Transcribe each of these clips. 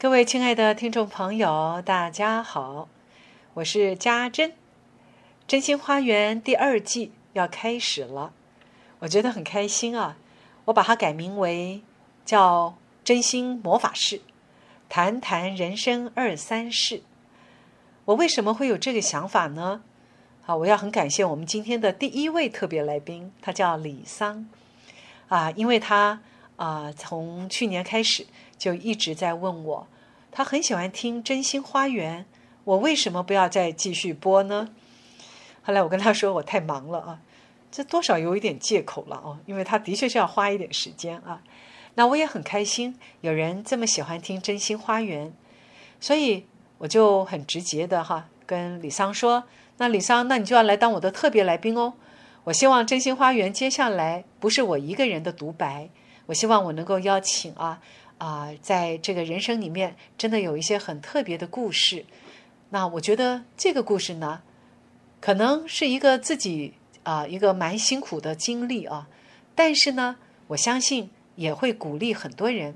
各位亲爱的听众朋友，大家好，我是家珍。真心花园第二季要开始了，我觉得很开心啊！我把它改名为叫“真心魔法室”，谈谈人生二三事。我为什么会有这个想法呢？啊，我要很感谢我们今天的第一位特别来宾，他叫李桑啊，因为他啊从去年开始。就一直在问我，他很喜欢听《真心花园》，我为什么不要再继续播呢？后来我跟他说我太忙了啊，这多少有一点借口了哦，因为他的确是要花一点时间啊。那我也很开心，有人这么喜欢听《真心花园》，所以我就很直接的哈跟李桑说：“那李桑，那你就要来当我的特别来宾哦。我希望《真心花园》接下来不是我一个人的独白，我希望我能够邀请啊。”啊，在这个人生里面，真的有一些很特别的故事。那我觉得这个故事呢，可能是一个自己啊一个蛮辛苦的经历啊，但是呢，我相信也会鼓励很多人。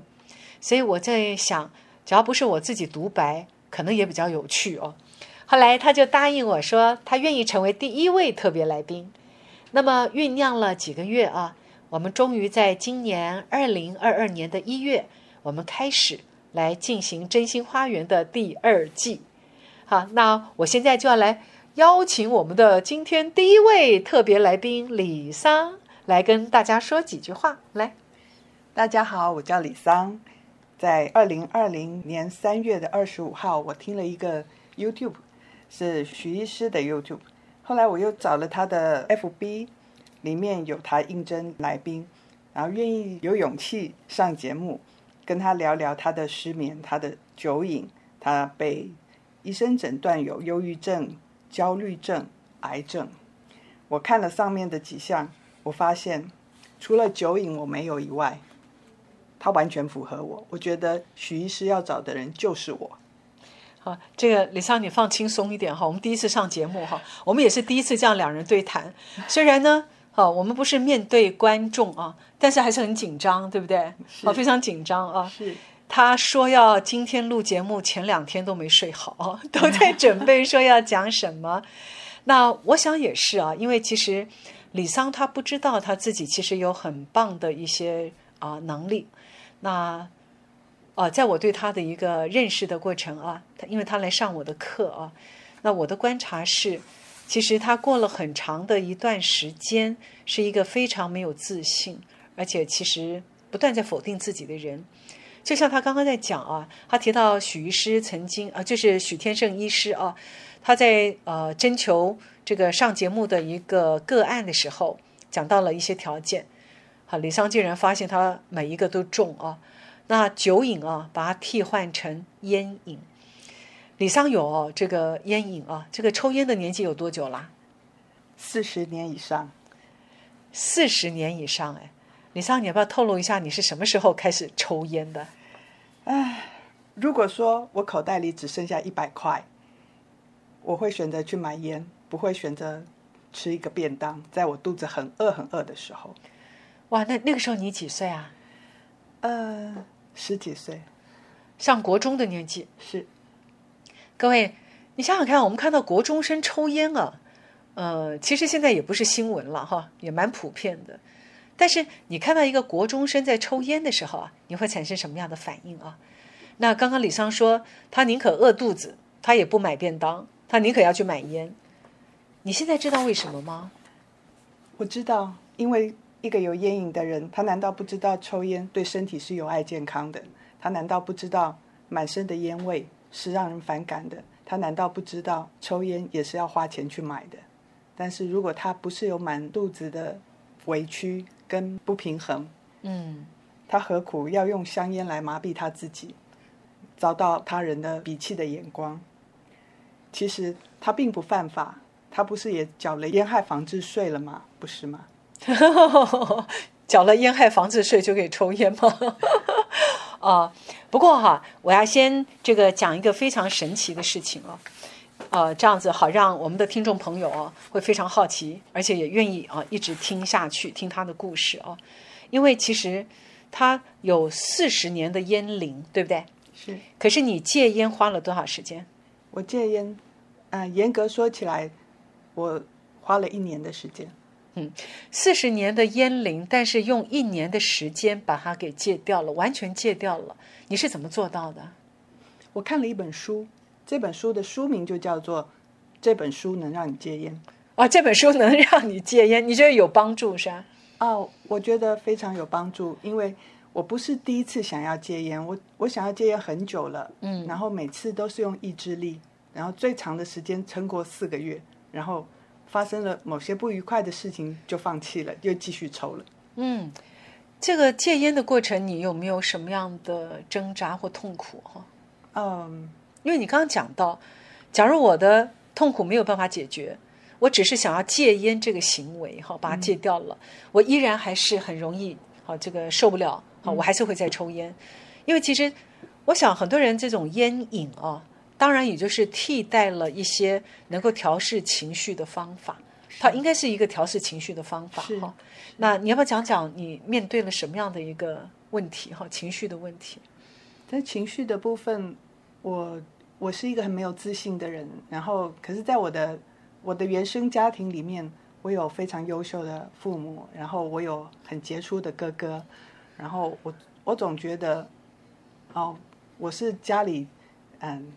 所以我在想，只要不是我自己独白，可能也比较有趣哦。后来他就答应我说，他愿意成为第一位特别来宾。那么酝酿了几个月啊，我们终于在今年二零二二年的一月。我们开始来进行《真心花园》的第二季，好，那我现在就要来邀请我们的今天第一位特别来宾李桑来跟大家说几句话。来，大家好，我叫李桑，在二零二零年三月的二十五号，我听了一个 YouTube，是徐医师的 YouTube，后来我又找了他的 FB，里面有他应征来宾，然后愿意有勇气上节目。跟他聊聊他的失眠，他的酒瘾，他被医生诊断有忧郁症、焦虑症、癌症。我看了上面的几项，我发现除了酒瘾我没有以外，他完全符合我。我觉得许医师要找的人就是我。好，这个李桑，你放轻松一点哈。我们第一次上节目哈，我们也是第一次这样两人对谈。虽然呢。好，我们不是面对观众啊，但是还是很紧张，对不对？好，非常紧张啊。是。他说要今天录节目，前两天都没睡好，都在准备说要讲什么。那我想也是啊，因为其实李桑他不知道他自己其实有很棒的一些啊能力。那啊，在我对他的一个认识的过程啊，他因为他来上我的课啊，那我的观察是。其实他过了很长的一段时间，是一个非常没有自信，而且其实不断在否定自己的人。就像他刚刚在讲啊，他提到许医师曾经啊，就是许天胜医师啊，他在呃征求这个上节目的一个个案的时候，讲到了一些条件。好，李桑竟然发现他每一个都中啊，那酒瘾啊，把它替换成烟瘾。李桑有这个烟瘾啊，这个抽烟的年纪有多久啦？四十年以上。四十年以上哎，李桑，你要不要透露一下你是什么时候开始抽烟的？哎，如果说我口袋里只剩下一百块，我会选择去买烟，不会选择吃一个便当，在我肚子很饿很饿的时候。哇，那那个时候你几岁啊？呃，十几岁，上国中的年纪是。各位，你想想看，我们看到国中生抽烟啊，呃，其实现在也不是新闻了哈，也蛮普遍的。但是你看到一个国中生在抽烟的时候啊，你会产生什么样的反应啊？那刚刚李桑说，他宁可饿肚子，他也不买便当，他宁可要去买烟。你现在知道为什么吗？我知道，因为一个有烟瘾的人，他难道不知道抽烟对身体是有害健康的？他难道不知道满身的烟味？是让人反感的。他难道不知道抽烟也是要花钱去买的？但是如果他不是有满肚子的委屈跟不平衡，嗯，他何苦要用香烟来麻痹他自己，遭到他人的鄙弃的眼光？其实他并不犯法，他不是也缴了烟害防治税了吗？不是吗？缴了烟害防治税就可以抽烟吗？啊，不过哈，我要先这个讲一个非常神奇的事情啊，呃，这样子好让我们的听众朋友哦会非常好奇，而且也愿意啊一直听下去听他的故事哦，因为其实他有四十年的烟龄，对不对？是可是你戒烟花了多少时间？我戒烟，啊、严格说起来，我花了一年的时间。四十年的烟龄，但是用一年的时间把它给戒掉了，完全戒掉了。你是怎么做到的？我看了一本书，这本书的书名就叫做《这本书能让你戒烟》。哦，这本书能让你戒烟，你觉得有帮助是吧？哦，我觉得非常有帮助，因为我不是第一次想要戒烟，我我想要戒烟很久了，嗯，然后每次都是用意志力，然后最长的时间撑过四个月，然后发生了某些不愉快的事情就放弃了，又继续抽了。嗯，这个戒烟的过程，你有没有什么样的挣扎或痛苦哈？嗯，因为你刚刚讲到，假如我的痛苦没有办法解决，我只是想要戒烟这个行为哈，把它戒掉了，我依然还是很容易好这个受不了好，我还是会再抽烟，因为其实我想很多人这种烟瘾啊，当然也就是替代了一些能够调试情绪的方法，它应该是一个调试情绪的方法是哈。那你要不要讲讲你面对了什么样的一个问题哈？情绪的问题？在情绪的部分，我我是一个很没有自信的人，然后可是在我的我的原生家庭里面，我有非常优秀的父母，然后我有很杰出的哥哥，然后我我总觉得，哦，我是家里嗯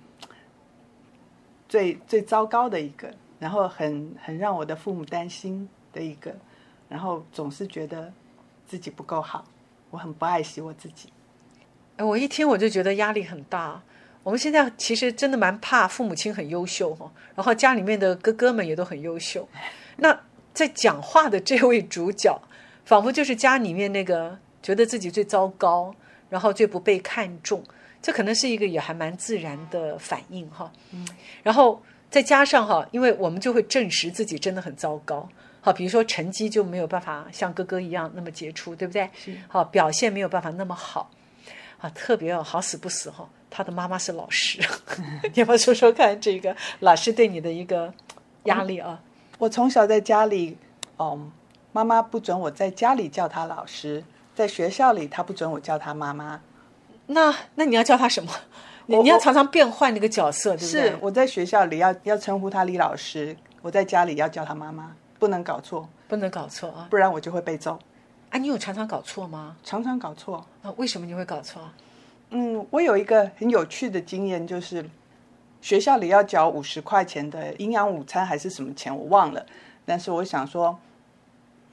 最最糟糕的一个，然后很很让我的父母担心的一个，然后总是觉得自己不够好，我很不爱惜我自己。哎，我一听我就觉得压力很大。我们现在其实真的蛮怕父母亲很优秀哈，然后家里面的哥哥们也都很优秀。那在讲话的这位主角，仿佛就是家里面那个觉得自己最糟糕，然后最不被看重。这可能是一个也还蛮自然的反应哈。嗯。然后再加上哈，因为我们就会证实自己真的很糟糕。好，比如说成绩就没有办法像哥哥一样那么杰出，对不对？是。好，表现没有办法那么好。啊，特别哦，好死不死哈、他的妈妈是老师，你要不要说说看这个老师对你的一个压力啊？我从小在家里，嗯，妈妈不准我在家里叫她老师，在学校里她不准我叫她妈妈。那那你要叫他什么？你你要常常变换那个角色，对不对？是我在学校里要要称呼他李老师，我在家里要叫他妈妈，不能搞错，不能搞错啊！不然我就会被揍。啊，你有常常搞错吗？常常搞错。啊，为什么你会搞错？嗯，我有一个很有趣的经验，就是学校里要缴五十块钱的营养午餐还是什么钱，我忘了。但是我想说，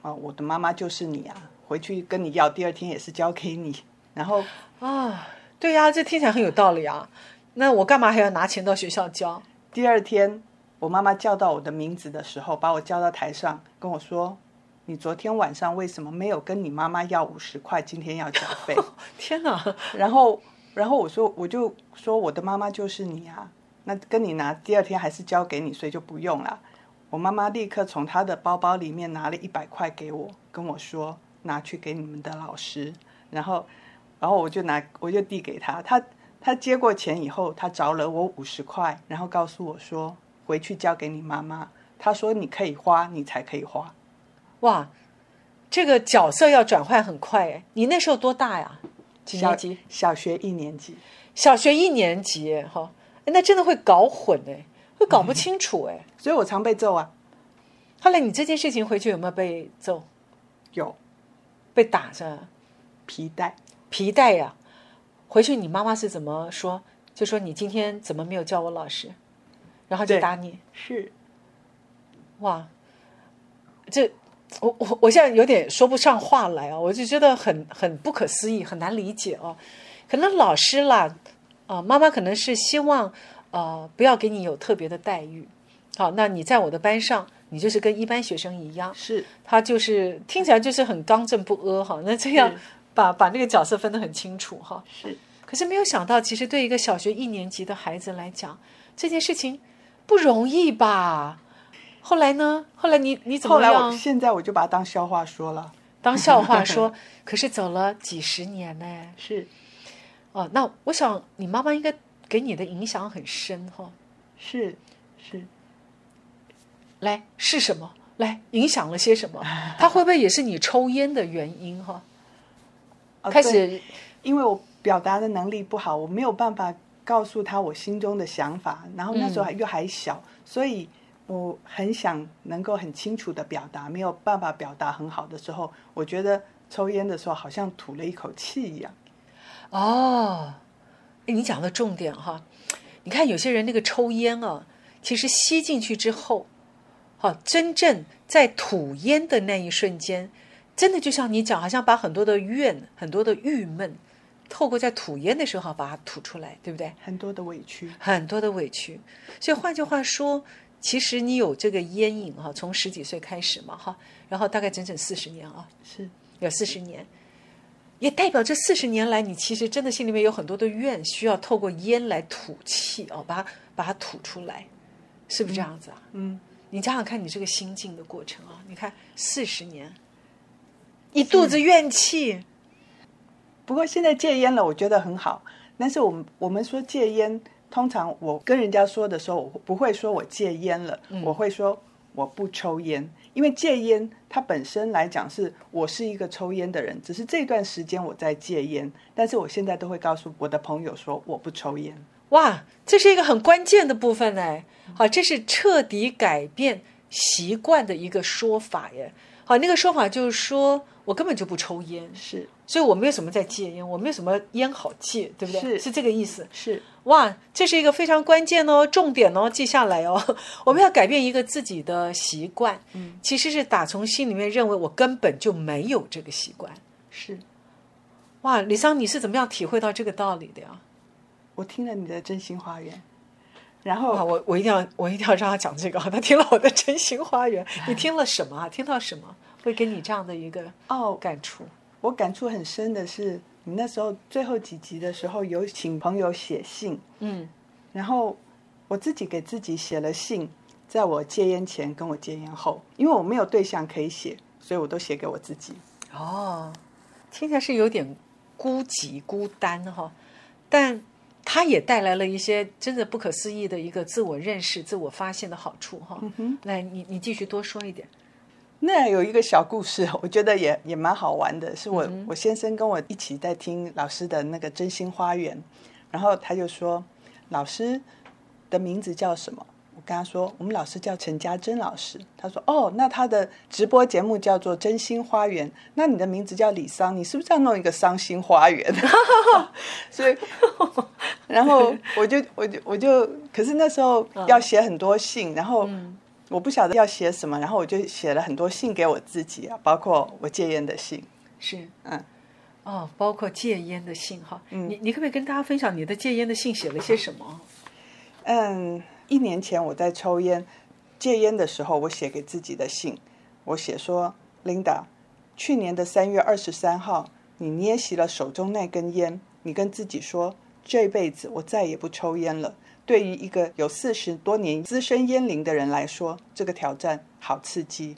啊，我的妈妈就是你啊，回去跟你要，第二天也是交给你。然后啊，对呀、这听起来很有道理啊。那我干嘛还要拿钱到学校交？第二天，我妈妈叫到我的名字的时候，把我叫到台上，跟我说：“你昨天晚上为什么没有跟你妈妈要五十块？今天要缴费。”天哪！然后，然后我说，我就说我的妈妈就是你啊，那跟你拿，第二天还是交给你，所以就不用了。我妈妈立刻从她的包包里面拿了一百块给我，跟我说拿去给你们的老师。然后，然后我就拿，我就递给他，他他接过钱以后，他找了我五十块，然后告诉我说回去交给你妈妈。他说你可以花，你才可以花。哇，这个角色要转换很快哎。你那时候多大呀？几小年级？小学一年级。小学一年级那真的会搞混哎，会搞不清楚哎。所以我常被揍啊，后来你这件事情回去有没有被揍、有被打着皮带。皮带呀、回去你妈妈是怎么说？就说你今天怎么没有叫我老师，然后就打你。是哇，这我我我现在有点说不上话来啊，我就觉得很很不可思议，很难理解啊。可能老师啦，啊、妈妈可能是希望呃不要给你有特别的待遇。好，那你在我的班上，你就是跟一般学生一样，是他就是听起来就是很刚正不阿哈。那这样是把把那个角色分得很清楚哈。是。可是没有想到，其实对一个小学一年级的孩子来讲，这件事情不容易吧？后来呢？后来你你怎后来我么样现在我就把它当笑话说了。当笑话说？可是走了几十年呢？是哦，那我想你妈妈应该给你的影响很深哈、是是，来是什么？来影响了些什么？他会不会也是你抽烟的原因哈、啊开始因为我表达的能力不好，我没有办法告诉他我心中的想法，然后那时候又还小，所以我很想能够很清楚的表达，没有办法表达很好的时候，我觉得抽烟的时候好像吐了一口气一样。哦，你讲的重点哈，你看有些人那个抽烟啊，其实吸进去之后，好，真正在吐烟的那一瞬间，真的就像你讲，好像把很多的怨、很多的郁闷，透过在吐烟的时候把它吐出来，对不对？很多的委屈，很多的委屈。所以换句话说，其实你有这个烟瘾哈，从十几岁开始嘛哈，然后大概整整四十年啊，是有四十年。也代表这四十年来，你其实真的心里面有很多的怨，需要透过烟来吐气哦，把它把它吐出来，是不是这样子啊？嗯，你想想看，你这个心境的过程啊，你看四十年，一肚子怨气。不过现在戒烟了，我觉得很好。但是我们我们说戒烟，通常我跟人家说的时候，我不会说我戒烟了，我会说我不抽烟。因为戒烟，它本身来讲是我是一个抽烟的人，只是这段时间我在戒烟，但是我现在都会告诉我的朋友说我不抽烟。哇，这是一个很关键的部分哎，好，这是彻底改变习惯的一个说法耶。好，那个说法就是说我根本就不抽烟，是，所以我没有什么在戒烟，我没有什么烟好戒，对不对？是是这个意思。是哇，这是一个非常关键哦，重点哦，记下来哦。我们要改变一个自己的习惯，嗯，其实是打从心里面认为我根本就没有这个习惯。是。哇，李桑，你是怎么样体会到这个道理的呀？我听了你的真心花园，然后，我我一定要我一定要让他讲这个，他听了我的真心花园，你听了什么啊？听到什么会给你这样的一个哦感触？我感触很深的是，你那时候最后几集的时候有请朋友写信，嗯然后我自己给自己写了信，在我戒烟前跟我戒烟后，因为我没有对象可以写，所以我都写给我自己。哦，听起来是有点孤寂孤单哈，但它也带来了一些真的不可思议的一个自我认识、自我发现的好处哈。哼来，你你继续多说一点。那有一个小故事，我觉得也也蛮好玩的，是我、我先生跟我一起在听老师的那个真心花园，然后他就说老师的名字叫什么？我跟他说我们老师叫陈家珍老师。他说哦，那他的直播节目叫做真心花园，那你的名字叫李桑，你是不是要弄一个伤心花园？所以，然后我就我就我就，可是那时候要写很多信，然后。我不晓得要写什么，然后我就写了很多信给我自己啊，包括我戒烟的信。是，嗯，哦，包括戒烟的信哈。嗯你你可不可以跟大家分享你的戒烟的信写了些什么？嗯，一年前我在抽烟戒烟的时候，我写给自己的信，我写说：“Linda，去年的三月二十三号，你捏熄了手中那根烟，你跟自己说，这辈子我再也不抽烟了。”对于一个有四十多年资深烟龄的人来说，这个挑战好刺激。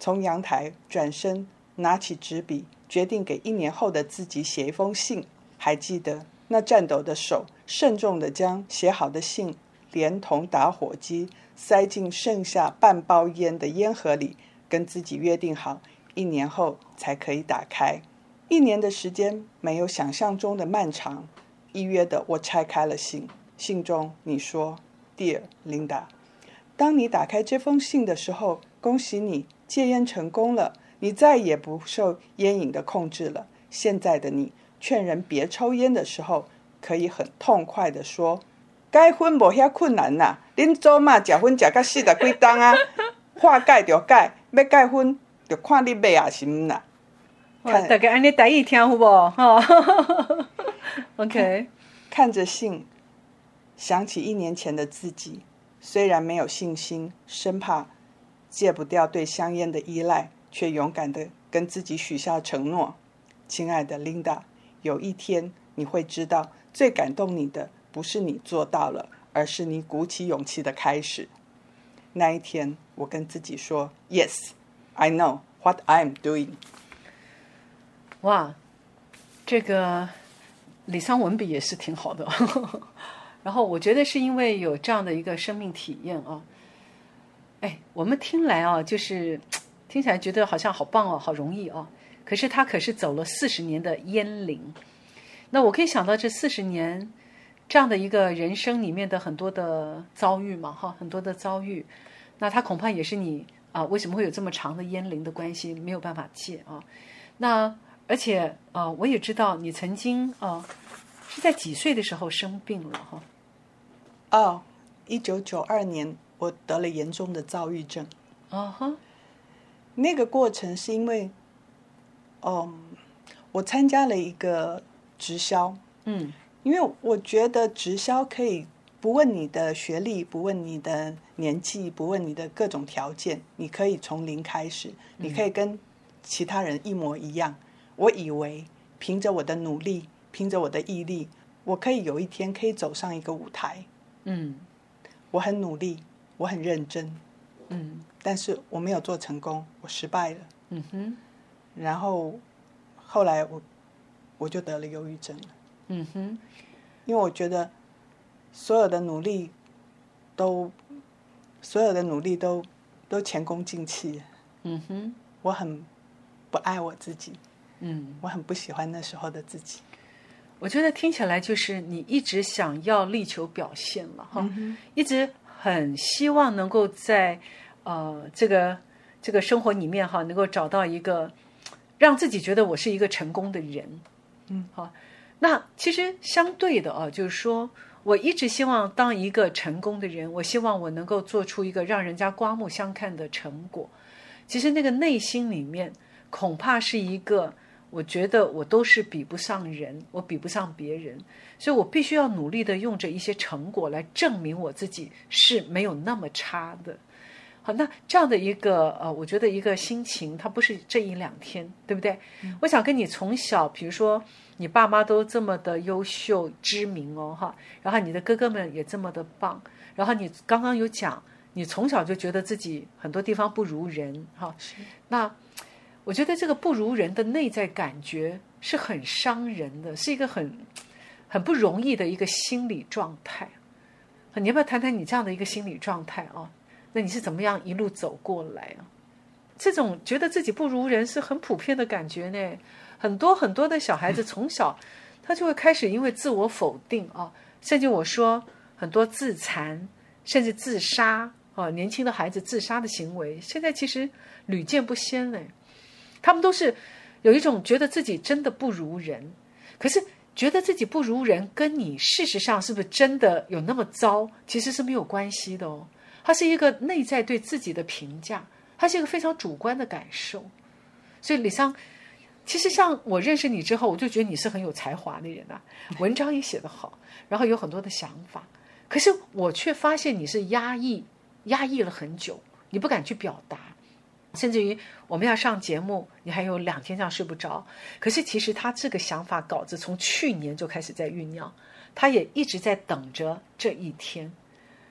从阳台转身，拿起纸笔，决定给一年后的自己写一封信。还记得那颤抖的手，慎重地将写好的信连同打火机塞进剩下半包烟的烟盒里，跟自己约定好，一年后才可以打开。一年的时间没有想象中的漫长。一约的，我拆开了信。信中你说：“Dear Linda，当你打开这封信的时候，恭喜你戒烟成功了，你再也不受烟瘾的控制了。现在的你劝人别抽烟的时候，可以很痛快的说：改婚无遐困难呐，恁祖妈食薰食到四十几档啊，话改就改，要改婚就看你买啊是唔啦。看大家安尼大意听好不好？哈，OK，看着信。”想起一年前的自己，虽然没有信心，生怕戒不掉对香烟的依赖，却勇敢的跟自己许下承诺：“亲爱的 Linda，有一天你会知道，最感动你的不是你做到了，而是你鼓起勇气的开始。”那一天，我跟自己说：“Yes, I know what I'm doing。”哇，这个李桑文笔也是挺好的。然后我觉得是因为有这样的一个生命体验啊，哎，我们听来啊，就是 听起来觉得好像好棒哦，好容易哦。可是他可是走了四十年的烟龄，那我可以想到这四十年这样的一个人生里面的很多的遭遇嘛，哈，很多的遭遇，那他恐怕也是你啊，为什么会有这么长的烟龄的关系没有办法戒啊？那而且啊，我也知道你曾经啊是在几岁的时候生病了哈？哦，一九九二年我得了严重的躁郁症。啊哈，那个过程是因为，嗯，我参加了一个直销，嗯因为我觉得直销可以不问你的学历，不问你的年纪，不问你的各种条件，你可以从零开始，你可以跟其他人一模一样。我以为凭着我的努力，凭着我的毅力，我可以有一天可以走上一个舞台。嗯。我很努力，我很认真，嗯。但是我没有做成功，我失败了。嗯哼。然后后来我我就得了忧郁症了，嗯哼。因为我觉得所有的努力都所有的努力都都前功尽弃，嗯哼。我很不爱我自己，嗯，我很不喜欢那时候的自己。我觉得听起来就是你一直想要力求表现了哈，一直很希望能够在呃这个这个生活里面哈，能够找到一个让自己觉得我是一个成功的人，嗯，好。那其实相对的啊，就是说我一直希望当一个成功的人，我希望我能够做出一个让人家刮目相看的成果。其实那个内心里面恐怕是一个，我觉得我都是比不上人，我比不上别人，所以我必须要努力的用着一些成果来证明我自己是没有那么差的。好，那这样的一个呃，我觉得一个心情，它不是这一两天，对不对？我想跟你从小，比如说你爸妈都这么的优秀知名哦，哈，然后你的哥哥们也这么的棒，然后你刚刚有讲，你从小就觉得自己很多地方不如人，哈，那我觉得这个不如人的内在感觉是很伤人的，是一个很很不容易的一个心理状态。你要不要谈谈你这样的一个心理状态啊？那你是怎么样一路走过来啊？这种觉得自己不如人是很普遍的感觉呢。很多很多的小孩子 从小他就会开始因为自我否定啊，甚至我说很多自残，甚至自杀啊，年轻的孩子自杀的行为，现在其实屡见不鲜呢。他们都是有一种觉得自己真的不如人，可是觉得自己不如人，跟你事实上是不是真的有那么糟，其实是没有关系的哦。它是一个内在对自己的评价，它是一个非常主观的感受。所以李桑，其实像我认识你之后，我就觉得你是很有才华的人啊，文章也写得好，然后有很多的想法。可是我却发现你是压抑，压抑了很久，你不敢去表达，甚至于我们要上节目，你还有两天这样睡不着。可是其实他这个想法稿子从去年就开始在酝酿，他也一直在等着这一天。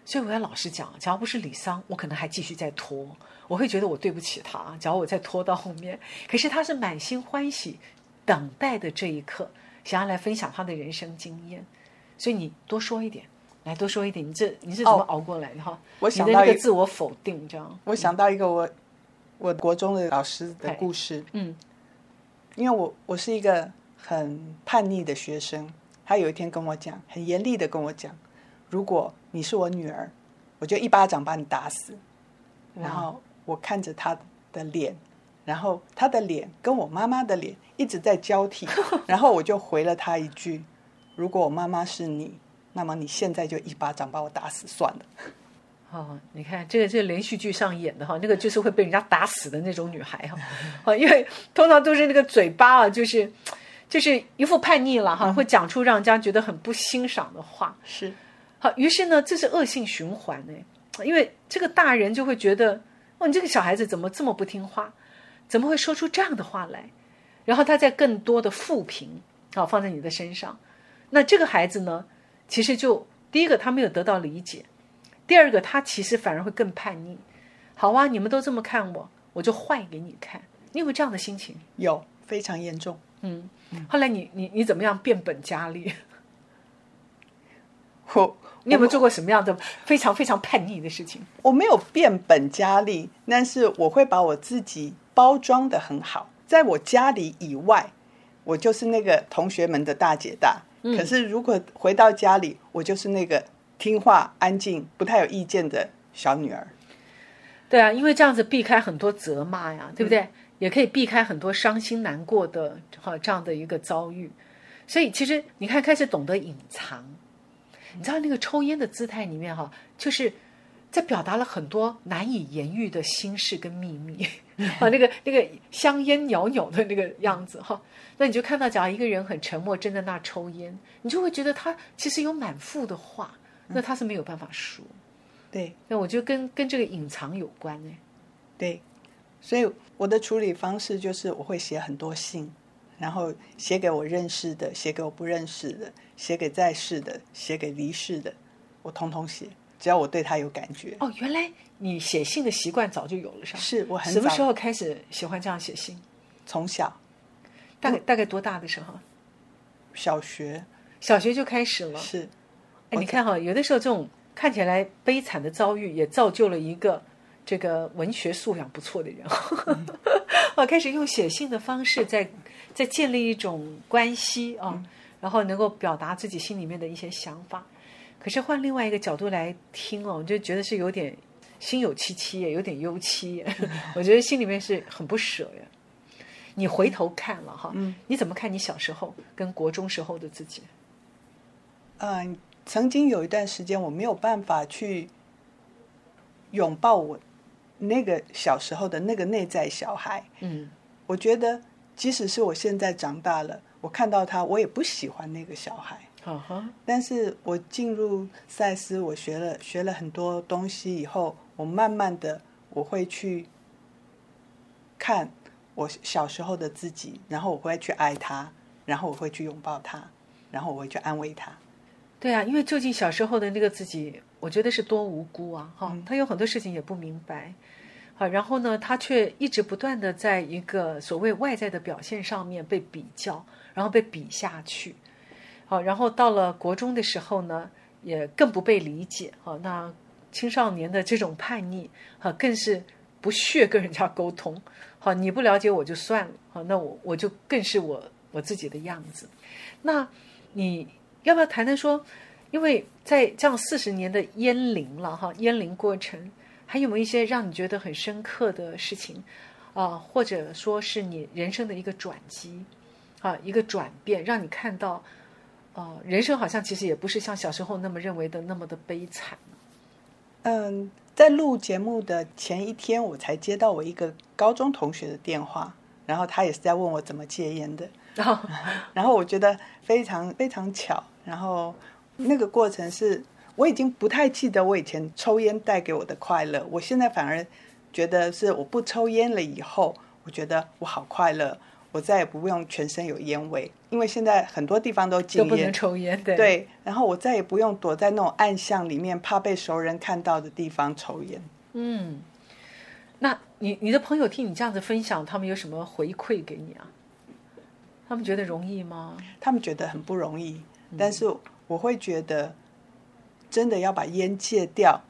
所以我要老实讲，只要不是李桑，我可能还继续在拖，我会觉得我对不起他。只要我再拖到后面，可是他是满心欢喜，等待的这一刻，想要来分享他的人生经验。所以你多说一点，来多说一点，你这你是怎么熬过来的哈？我想你到一个自我否定，这样。我想到一个我我国中的老师的故事，嗯因为我我是一个很叛逆的学生，他有一天跟我讲，很严厉的跟我讲，如果你是我女儿，我就一巴掌把你打死。然后我看着他的脸，然后他的脸跟我妈妈的脸一直在交替，然后我就回了他一句：如果我妈妈是你，那么你现在就一巴掌把我打死算了。哦，你看这个这个连续剧上演的哈，那个就是会被人家打死的那种女孩哈，啊，因为通常都是那个嘴巴啊，就是就是一副叛逆了哈，会讲出让人家觉得很不欣赏的话。是，好，于是呢，这是恶性循环呢，因为这个大人就会觉得，哦，你这个小孩子怎么这么不听话，怎么会说出这样的话来？然后他再更多的负评啊放在你的身上，那这个孩子呢，其实就第一个他没有得到理解，第二个他其实反而会更叛逆。好啊，你们都这么看我，我就坏给你看。你有没有这样的心情？有非常严重。嗯，后来你你你怎么样变本加厉？我你有没有做过什么样的非常非常叛逆的事情？我没有变本加厉，但是我会把我自己包装的很好，在我家里以外，我就是那个同学们的大姐大。可是如果回到家里，我就是那个听话、安静、不太有意见的小女儿。对啊，因为这样子避开很多责骂呀，对不对？也可以避开很多伤心难过的哈这样的一个遭遇。所以其实你看，开始懂得隐藏，你知道那个抽烟的姿态里面哈，就是在表达了很多难以言喻的心事跟秘密 啊，那个那个香烟袅袅的那个样子哈。那你就看到，假如一个人很沉默，正在那抽烟，你就会觉得他其实有满腹的话，那他是没有办法说。对，那我觉得跟跟这个隐藏有关呢。对，所以我的处理方式就是我会写很多信，然后写给我认识的，写给我不认识的，写给在世的，写给离世的，我通通写，只要我对他有感觉。哦，原来你写信的习惯早就有了，是吧？是我很什么时候开始喜欢这样写信？从小，大概大概多大的时候？小学，小学就开始了。是，哎，你看哈，有的时候这种。看起来悲惨的遭遇，也造就了一个这个文学素养不错的人。我 开始用写信的方式，在在建立一种关系啊，然后能够表达自己心里面的一些想法。可是换另外一个角度来听哦，我就觉得是有点心有戚戚，也有点忧戚。我觉得心里面是很不舍呀。你回头看了哈，你怎么看你小时候跟国中时候的自己？嗯。曾经有一段时间，我没有办法去拥抱我那个小时候的那个内在小孩。嗯，我觉得即使是我现在长大了，我看到他，我也不喜欢那个小孩。但是我进入赛斯，我学了学了很多东西以后，我慢慢的我会去看我小时候的自己，然后我会去爱他，然后我会去拥抱他，然后我会去安慰他。对啊，因为究竟小时候的那个自己，我觉得是多无辜啊！哈，他有很多事情也不明白，好，然后呢，他却一直不断的在一个所谓外在的表现上面被比较，然后被比下去，好，然后到了国中的时候呢，也更不被理解，好，那青少年的这种叛逆，哈，更是不屑跟人家沟通，好，你不了解我就算了，好，那我我就更是我我自己的样子，那你。要不要谈谈说，因为在这样四十年的烟龄了哈，烟龄过程，还有没有一些让你觉得很深刻的事情啊？或者说是你人生的一个转机啊，一个转变，让你看到，呃，人生好像其实也不是像小时候那么认为的那么的悲惨。嗯，在录节目的前一天，我才接到我一个高中同学的电话，然后他也是在问我怎么戒烟的，然后，然后我觉得非常非常巧。然后那个过程是，我已经不太记得我以前抽烟带给我的快乐。我现在反而觉得是我不抽烟了以后，我觉得我好快乐，我再也不用全身有烟味，因为现在很多地方都禁烟，都不能抽烟。对。对。然后我再也不用躲在那种暗巷里面，怕被熟人看到的地方抽烟。嗯。那你你的朋友听你这样子分享，他们有什么回馈给你啊？他们觉得容易吗？他们觉得很不容易。但是我会觉得，真的要把烟戒掉，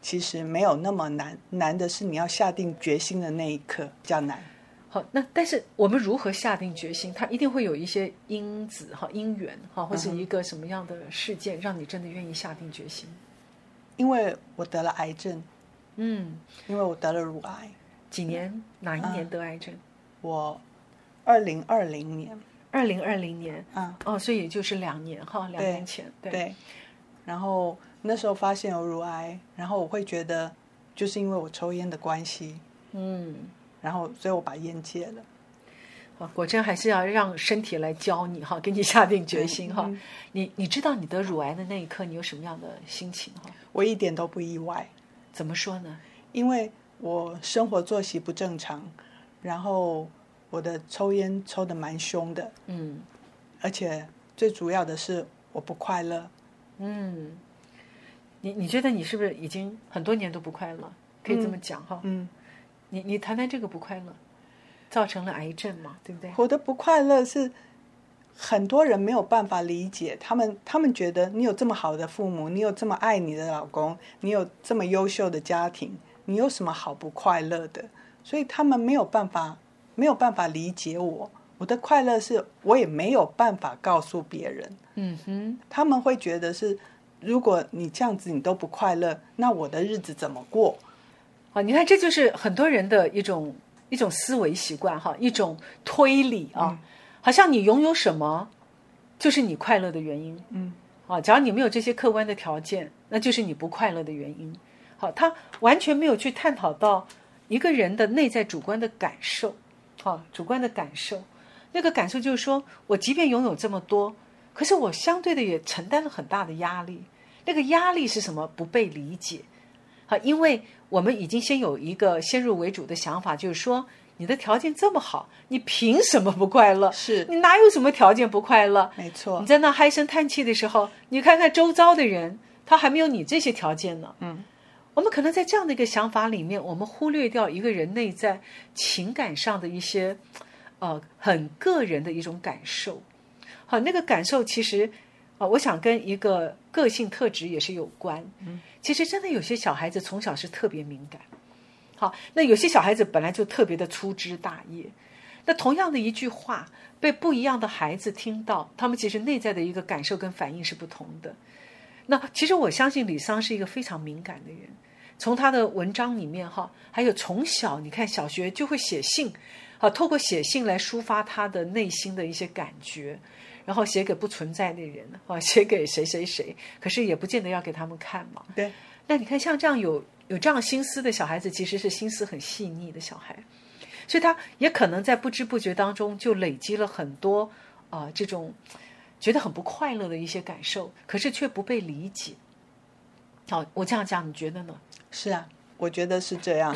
其实没有那么难。难的是你要下定决心的那一刻比较难。好，那但是我们如何下定决心？它一定会有一些因子哈，因缘哈，或是一个什么样的事件，让你真的愿意下定决心？因为我得了癌症。嗯。因为我得了乳癌。几年？哪一年得癌症？我二零二零年。二零二零年，嗯，哦，所以也就是两年哈，两年前，对。然后那时候发现有乳癌，然后我会觉得，就是因为我抽烟的关系，嗯，然后所以我把烟戒了。啊，果真还是要让身体来教你哈，给你下定决心哈。你你知道你得乳癌的那一刻，你有什么样的心情哈？我一点都不意外。怎么说呢？因为我生活作息不正常，然后。我的抽烟抽的蛮凶的，嗯，而且最主要的是我不快乐，嗯，你你觉得你是不是已经很多年都不快乐？可以这么讲哈，嗯，你你谈谈这个不快乐，造成了癌症嘛，对不对？我的不快乐是很多人没有办法理解，他们他们觉得你有这么好的父母，你有这么爱你的老公，你有这么优秀的家庭，你有什么好不快乐的？所以他们没有办法。没有办法理解我我的快乐是我也没有办法告诉别人，嗯哼，他们会觉得是，如果你这样子你都不快乐，那我的日子怎么过？啊，你看这就是很多人的一种一种思维习惯哈，一种推理啊，好像你拥有什么，就是你快乐的原因。嗯，啊，假如你没有这些客观的条件，那就是你不快乐的原因。好，他完全没有去探讨到一个人的内在主观的感受，好，主观的感受，那个感受就是说我即便拥有这么多，可是我相对的也承担了很大的压力。那个压力是什么？不被理解。好，因为我们已经先有一个先入为主的想法，就是说你的条件这么好，你凭什么不快乐？是你哪有什么条件不快乐？没错你，在那唉声叹气的时候，你看看周遭的人，他还没有你这些条件呢。嗯，我们可能在这样的一个想法里面，我们忽略掉一个人内在情感上的一些，呃，很个人的一种感受。好，那个感受其实，啊、我想跟一个个性特质也是有关。嗯，其实真的有些小孩子从小是特别敏感。好，那有些小孩子本来就特别的粗枝大叶。那同样的一句话，被不一样的孩子听到，他们其实内在的一个感受跟反应是不同的。那其实我相信李桑是一个非常敏感的人，从他的文章里面哈，还有从小你看小学就会写信，啊，透过写信来抒发他的内心的一些感觉，然后写给不存在的人啊，写给谁谁谁，可是也不见得要给他们看嘛。对，那你看像这样有有这样心思的小孩子，其实是心思很细腻的小孩，所以他也可能在不知不觉当中就累积了很多啊、这种觉得很不快乐的一些感受，可是却不被理解。好，我这样讲，你觉得呢？是啊，我觉得是这样。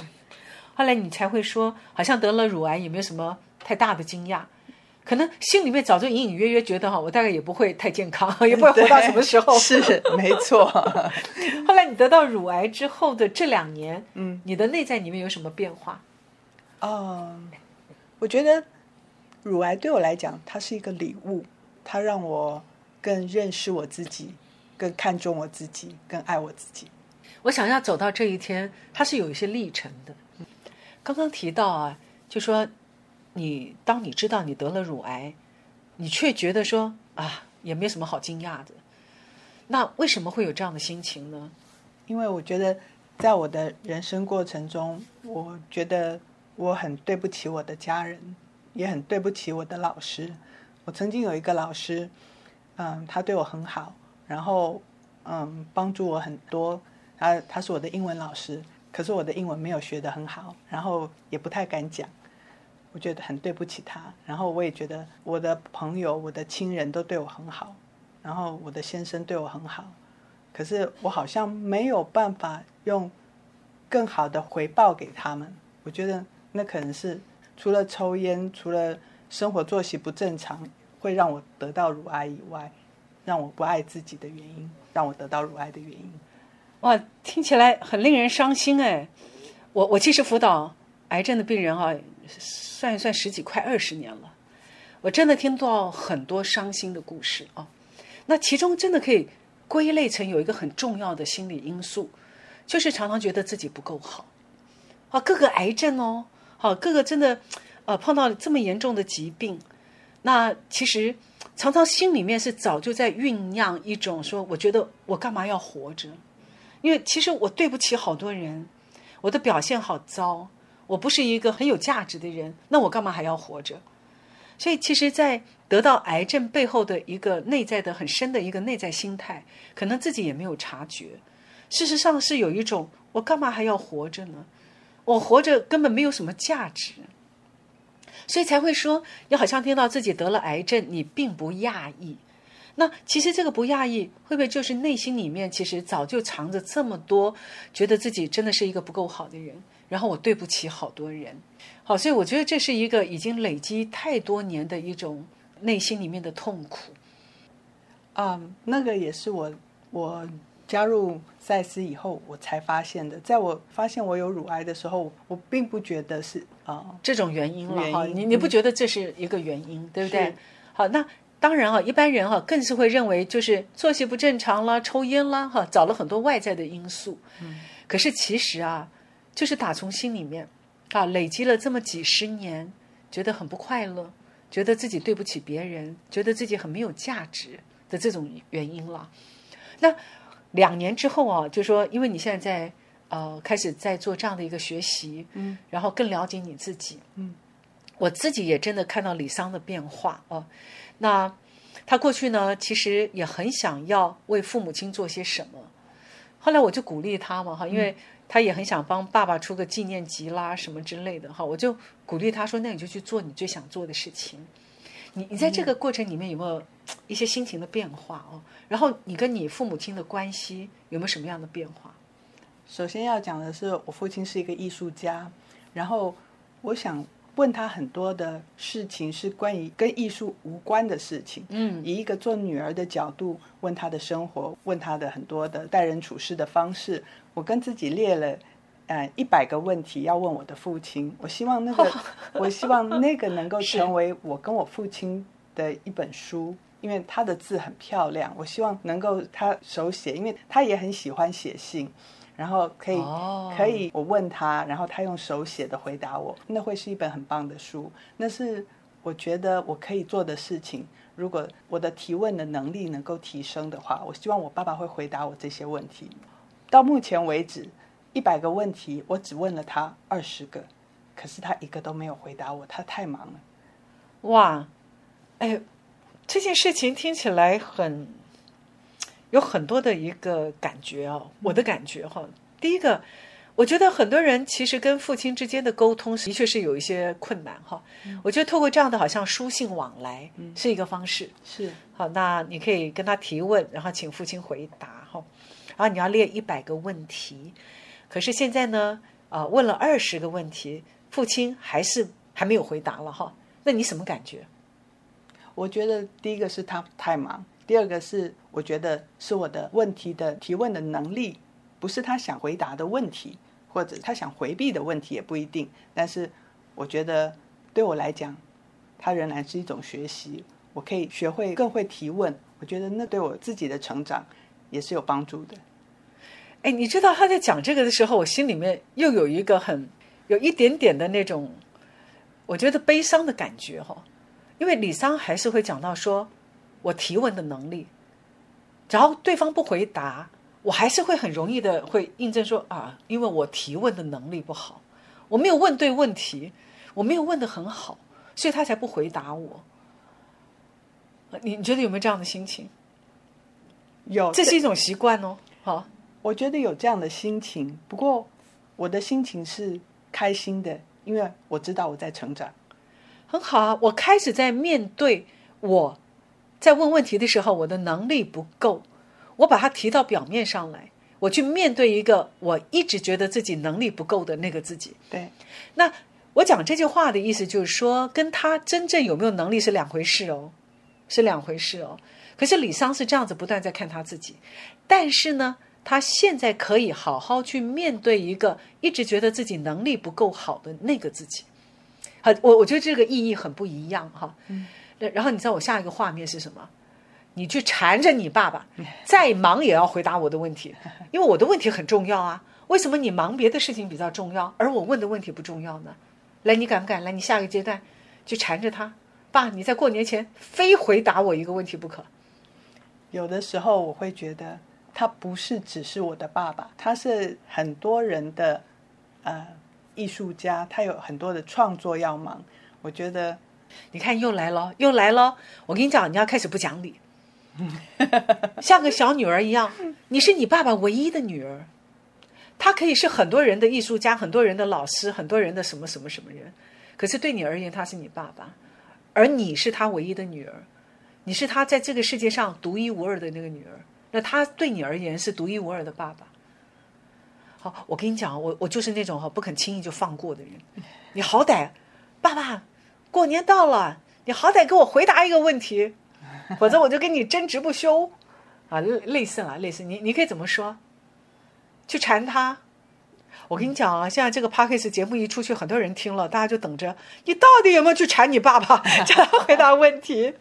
后来你才会说，好像得了乳癌也没有什么太大的惊讶，可能心里面早就隐隐约约觉得哈，我大概也不会太健康，也不会活到什么时候。是没错。后来你得到乳癌之后的这两年，嗯，你的内在里面有什么变化？哦，我觉得乳癌对我来讲，它是一个礼物，它让我更认识我自己，更看重我自己，更爱我自己。我想要走到这一天，它是有一些历程的。刚刚提到啊，就说你当你知道你得了乳癌，你却觉得说啊，也没什么好惊讶的。那为什么会有这样的心情呢？因为我觉得，在我的人生过程中，我觉得我很对不起我的家人，也很对不起我的老师。我曾经有一个老师，嗯，他对我很好，然后嗯，帮助我很多。他他是我的英文老师，可是我的英文没有学得很好，然后也不太敢讲，我觉得很对不起他。然后我也觉得我的朋友、我的亲人都对我很好，然后我的先生对我很好，可是我好像没有办法用更好的回报给他们。我觉得那可能是除了抽烟、除了生活作息不正常，会让我得到乳癌以外，让我不爱自己的原因，让我得到乳癌的原因。哇，听起来很令人伤心哎！我我其实辅导癌症的病人啊，算一算十几快二十年了，我真的听到很多伤心的故事啊。那其中真的可以归类成有一个很重要的心理因素，就是常常觉得自己不够好啊。各个癌症哦，好，各个真的呃碰到这么严重的疾病，那其实常常心里面是早就在酝酿一种说，我觉得我干嘛要活着？因为其实我对不起好多人，我的表现好糟，我不是一个很有价值的人，那我干嘛还要活着？所以，其实，在得到癌症背后的一个内在的很深的一个内在心态，可能自己也没有察觉。事实上，是有一种我干嘛还要活着呢？我活着根本没有什么价值，所以才会说，你好像听到自己得了癌症，你并不讶异。那其实这个不讶异，会不会就是内心里面其实早就藏着这么多，觉得自己真的是一个不够好的人，然后我对不起好多人。好，所以我觉得这是一个已经累积太多年的一种内心里面的痛苦。嗯，那个也是我我加入赛斯以后我才发现的。在我发现我有乳癌的时候，我并不觉得是啊、这种原因了哈，你你不觉得这是一个原因，对不对？好，那当然啊，一般人哈更是会认为就是作息不正常啦、抽烟啦哈，找了很多外在的因素。嗯，可是其实啊，就是打从心里面啊累积了这么几十年，觉得很不快乐，觉得自己对不起别人，觉得自己很没有价值的这种原因了。那两年之后啊，就说因为你现在在呃开始在做这样的一个学习，嗯，然后更了解你自己，嗯，我自己也真的看到李桑的变化哦。那他过去呢，其实也很想要为父母亲做些什么，后来我就鼓励他嘛哈，因为他也很想帮爸爸出个纪念集啦什么之类的哈，我就鼓励他说，那你就去做你最想做的事情。你你在这个过程里面有没有一些心情的变化哦？然后你跟你父母亲的关系有没有什么样的变化？首先要讲的是，我父亲是一个艺术家，然后我想问他很多的事情是关于跟艺术无关的事情。嗯以一个做女儿的角度问他的生活，问他的很多的待人处事的方式。我跟自己列了，呃，一百个问题要问我的父亲。我希望那个，我希望那个能够成为我跟我父亲的一本书，因为他的字很漂亮。我希望能够他手写，因为他也很喜欢写信，然后可以、哦可以我问他，然后他用手写的回答我，那会是一本很棒的书。那是我觉得我可以做的事情。如果我的提问的能力能够提升的话，我希望我爸爸会回答我这些问题。到目前为止，一百个问题我只问了他二十个，可是他一个都没有回答我，他太忙了。哇，哎，这件事情听起来很有很多的一个感觉哦，我的感觉哈。第一个，我觉得很多人其实跟父亲之间的沟通的确是有一些困难哈。我觉得透过这样的好像书信往来是一个方式。是好，那你可以跟他提问，然后请父亲回答哈。然后你要列一百个问题，可是现在呢，啊、问了二十个问题，父亲还是还没有回答了哈。那你什么感觉？我觉得第一个是他太忙，第二个是我觉得是我的问题的提问的能力，不是他想回答的问题，或者他想回避的问题也不一定。但是我觉得对我来讲，它仍然是一种学习，我可以学会更会提问。我觉得那对我自己的成长也是有帮助的。哎，你知道他在讲这个的时候，我心里面又有一个很有一点点的那种，我觉得悲伤的感觉哈。因为李桑还是会讲到说，我提问的能力，只要对方不回答，我还是会很容易的会印证说啊，因为我提问的能力不好，我没有问对问题，我没有问的很好，所以他才不回答我。呃你你觉得有没有这样的心情？有这是一种习惯哦。好，我觉得有这样的心情，不过我的心情是开心的，因为我知道我在成长。很好啊，我开始在面对我在问问题的时候，我的能力不够，我把它提到表面上来，我去面对一个我一直觉得自己能力不够的那个自己。对，那我讲这句话的意思就是说，跟他真正有没有能力是两回事哦，是两回事哦。可是李桑是这样子不断在看他自己，但是呢，他现在可以好好去面对一个一直觉得自己能力不够好的那个自己。好，我我觉得这个意义很不一样哈。嗯。然后你知道我下一个画面是什么？你去缠着你爸爸，再忙也要回答我的问题，因为我的问题很重要啊。为什么你忙别的事情比较重要，而我问的问题不重要呢？来，你敢不敢来？你下个阶段去缠着他，爸，你在过年前非回答我一个问题不可。有的时候我会觉得他不是只是我的爸爸，他是很多人的呃艺术家，他有很多的创作要忙。我觉得你看又来了，又来了。我跟你讲，你要开始不讲理，像个小女儿一样。你是你爸爸唯一的女儿，他可以是很多人的艺术家，很多人的老师，很多人的什么什么什么人。可是对你而言，他是你爸爸，而你是他唯一的女儿，你是他在这个世界上独一无二的那个女儿。那他对你而言是独一无二的爸爸。好，我跟你讲，我我就是那种哈不肯轻易就放过的人。你好歹，爸爸，过年到了，你好歹给我回答一个问题，否则我就跟你争执不休。啊，类类似了，类似你你可以怎么说？去缠他。我跟你讲啊，现在这个 p a c k a g e 节目一出去，很多人听了，大家就等着你到底有没有去缠你爸爸，叫他回答问题。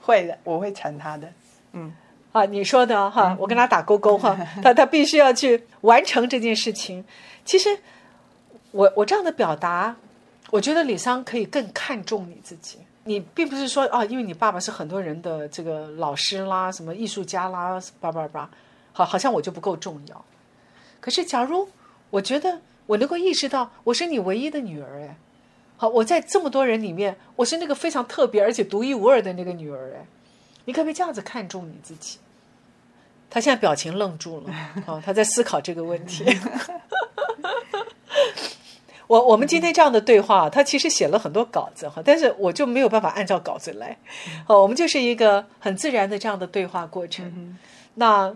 会的，我会缠他的。嗯，啊，你说的哈，我跟他打勾勾哈，他他必须要去完成这件事情。其实，我我这样的表达，我觉得李商可以更看重你自己。你并不是说啊，因为你爸爸是很多人的这个老师啦，什么艺术家啦，叭叭叭，好，好像我就不够重要。可是，假如我觉得我能够意识到我是你唯一的女儿，哎，好，我在这么多人里面，我是那个非常特别而且独一无二的那个女儿，哎，你可不可以这样子看重你自己？他现在表情愣住了，哦，他在思考这个问题。我我们今天这样的对话，他其实写了很多稿子哈，但是我就没有办法按照稿子来，哦，我们就是一个很自然的这样的对话过程。那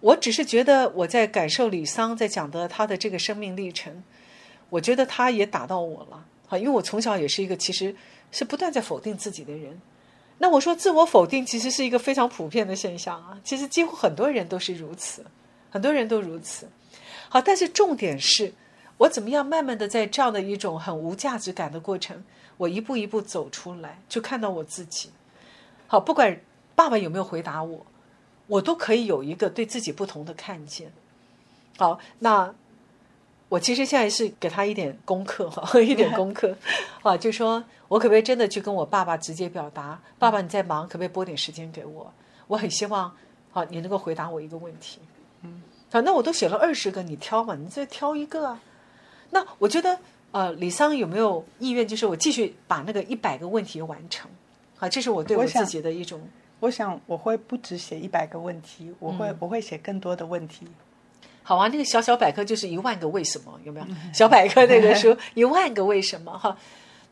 我只是觉得我在感受李桑在讲的他的这个生命历程，我觉得他也打到我了，哈，因为我从小也是一个其实是不断在否定自己的人。那我说自我否定其实是一个非常普遍的现象啊，其实几乎很多人都是如此，很多人都如此。好，但是重点是。我怎么样慢慢的在这样的一种很无价值感的过程，我一步一步走出来，就看到我自己。好，不管爸爸有没有回答我，我都可以有一个对自己不同的看见。好，那我其实现在是给他一点功课哈，一点 功课啊，就说我可不可以真的去跟我爸爸直接表达，爸爸你在忙，可不可以拨点时间给我？我很希望好你能够回答我一个问题。嗯，反正我都写了二十个，你挑嘛，你再挑一个啊。那我觉得，呃，李桑有没有意愿，就是我继续把那个一百个问题完成？啊，这是我对我自己的一种。我想我会不止写一百个问题，我会我会写更多的问题。好啊，那个小小百科就是一万个为什么，有没有？小百科那个书 一万个为什么？哈，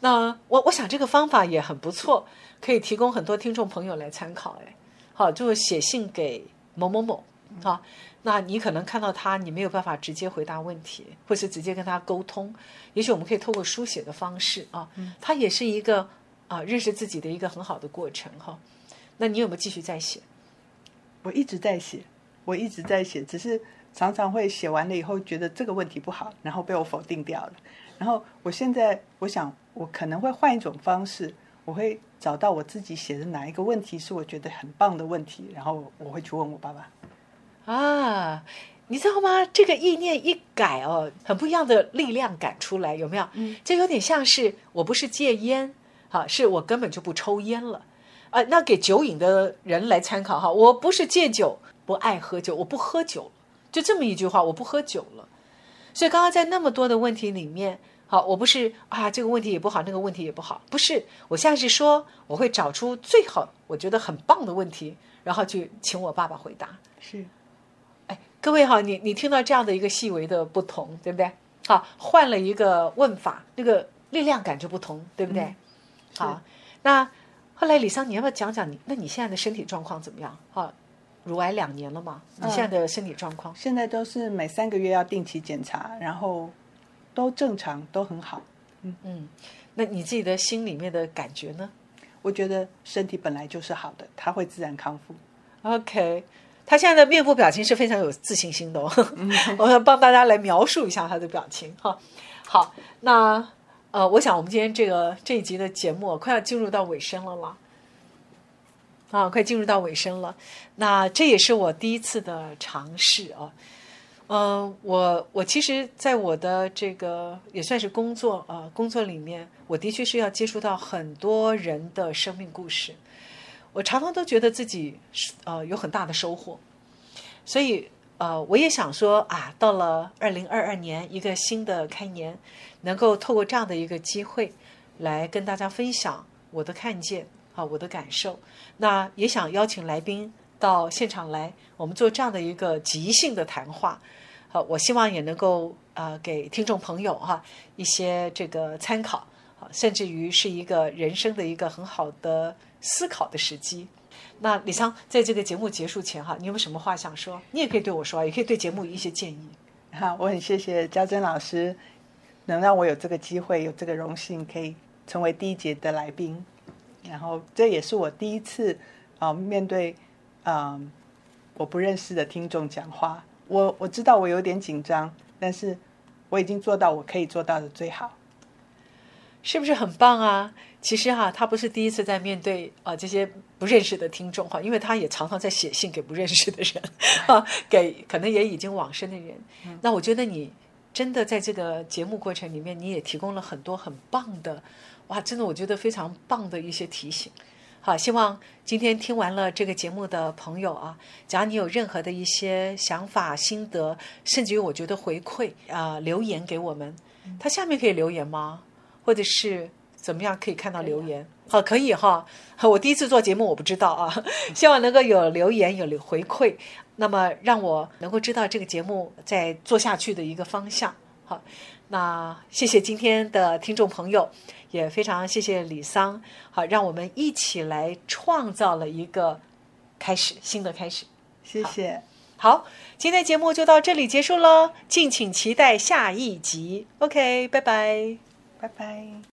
那我我想这个方法也很不错，可以提供很多听众朋友来参考。哎，好，就写信给某某某，啊。那你可能看到他，你没有办法直接回答问题，或是直接跟他沟通。也许我们可以透过书写的方式啊，它也是一个啊认识自己的一个很好的过程哈。那你有没有继续在写？我一直在写，我一直在写，只是常常会写完了以后觉得这个问题不好，然后被我否定掉了。然后我现在我想，我可能会换一种方式，我会找到我自己写的哪一个问题是我觉得很棒的问题，然后我会去问我爸爸。啊，你知道吗？这个意念一改哦，很不一样的力量感出来，有没有？嗯，这有点像是我不是戒烟，哈，是我根本就不抽烟了，啊，那给酒瘾的人来参考哈，我不是戒酒，不爱喝酒，我不喝酒了，就这么一句话，我不喝酒了。所以刚刚在那么多的问题里面，好，我不是啊，这个问题也不好，那个问题也不好，不是，我现在是说，我会找出最好，我觉得很棒的问题，然后去请我爸爸回答，是。各位哈，你你听到这样的一个细微的不同，对不对？好，换了一个问法，那个力量感就不同，对不对？好，那后来李桑，你要不要讲讲你？那你现在的身体状况怎么样？好，乳癌两年了嘛？你现在的身体状况？现在都是每三个月要定期检查，然后都正常，都很好。嗯嗯，那你自己的心里面的感觉呢？我觉得身体本来就是好的，它会自然康复。OK。他现在的面部表情是非常有自信心的，哦，我要帮大家来描述一下他的表情哈。好，那呃，我想我们今天这个这一集的节目快要进入到尾声了啦，啊，快进入到尾声了。那这也是我第一次的尝试啊，嗯，我我其实，在我的这个也算是工作啊工作里面，我的确是要接触到很多人的生命故事。我常常都觉得自己呃有很大的收获，所以呃我也想说啊，到了二零二二年一个新的开年，能够透过这样的一个机会来跟大家分享我的看见啊我的感受，那也想邀请来宾到现场来，我们做这样的一个即兴的谈话，好，我希望也能够呃给听众朋友哈一些这个参考。啊，甚至于是一个人生的一个很好的。思考的时机。那李桑，在这个节目结束前哈，你有没有什么话想说？你也可以对我说，也可以对节目一些建议。哈，我很谢谢嘉珍老师，能让我有这个机会，有这个荣幸，可以成为第一节的来宾。然后这也是我第一次啊，面对啊我不认识的听众讲话。我我知道我有点紧张，但是我已经做到我可以做到的最好。是不是很棒啊？其实哈，他不是第一次在面对啊这些不认识的听众哈，因为他也常常在写信给不认识的人 啊，给可能也已经往生的人。那我觉得你真的在这个节目过程里面，你也提供了很多很棒的，哇，真的我觉得非常棒的一些提醒。好，希望今天听完了这个节目的朋友啊，假如你有任何的一些想法、心得，甚至于我觉得回馈啊、留言给我们，他下面可以留言吗？或者是怎么样可以看到留言？好，可以哈。我第一次做节目，我不知道啊，希望能够有留言、有留回馈，那么让我能够知道这个节目在做下去的一个方向。好，那谢谢今天的听众朋友，也非常谢谢李桑。好，让我们一起来创造了一个开始，新的开始。谢谢。好，今天节目就到这里结束喽，敬请期待下一集。OK，拜拜。拜拜。